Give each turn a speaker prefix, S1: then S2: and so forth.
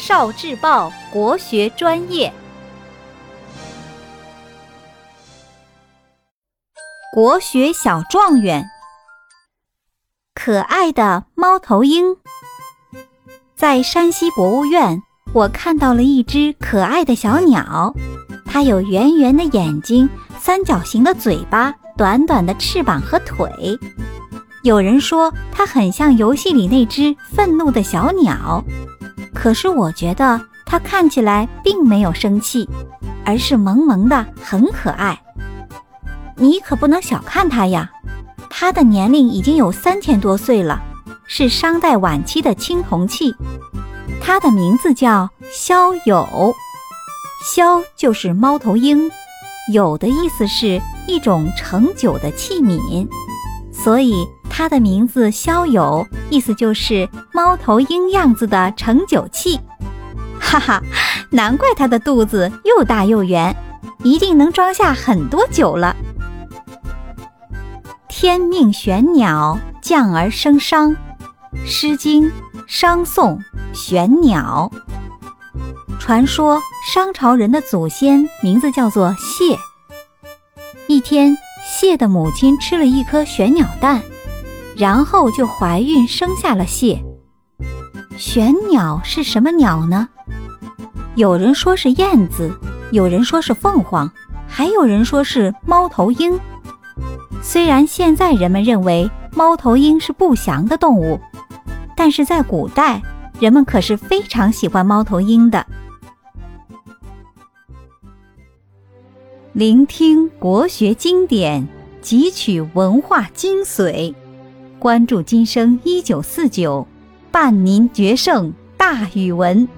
S1: 少智报国学专业，国学小状元，可爱的猫头鹰。在山西博物院，我看到了一只可爱的小鸟，它有圆圆的眼睛、三角形的嘴巴、短短的翅膀和腿。有人说它很像游戏里那只愤怒的小鸟。可是我觉得它看起来并没有生气，而是萌萌的，很可爱。你可不能小看它呀，它的年龄已经有三千多岁了，是商代晚期的青铜器。它的名字叫骁友，骁就是猫头鹰，友的意思是一种盛酒的器皿，所以。它的名字骁友，意思就是猫头鹰样子的盛酒器。哈哈，难怪它的肚子又大又圆，一定能装下很多酒了。天命玄鸟，降而生商。《诗经·商颂·玄鸟》传说，商朝人的祖先名字叫做谢。一天，谢的母亲吃了一颗玄鸟蛋。然后就怀孕生下了蟹。玄鸟是什么鸟呢？有人说是燕子，有人说是凤凰，还有人说是猫头鹰。虽然现在人们认为猫头鹰是不祥的动物，但是在古代，人们可是非常喜欢猫头鹰的。聆听国学经典，汲取文化精髓。关注今生一九四九，伴您决胜大语文。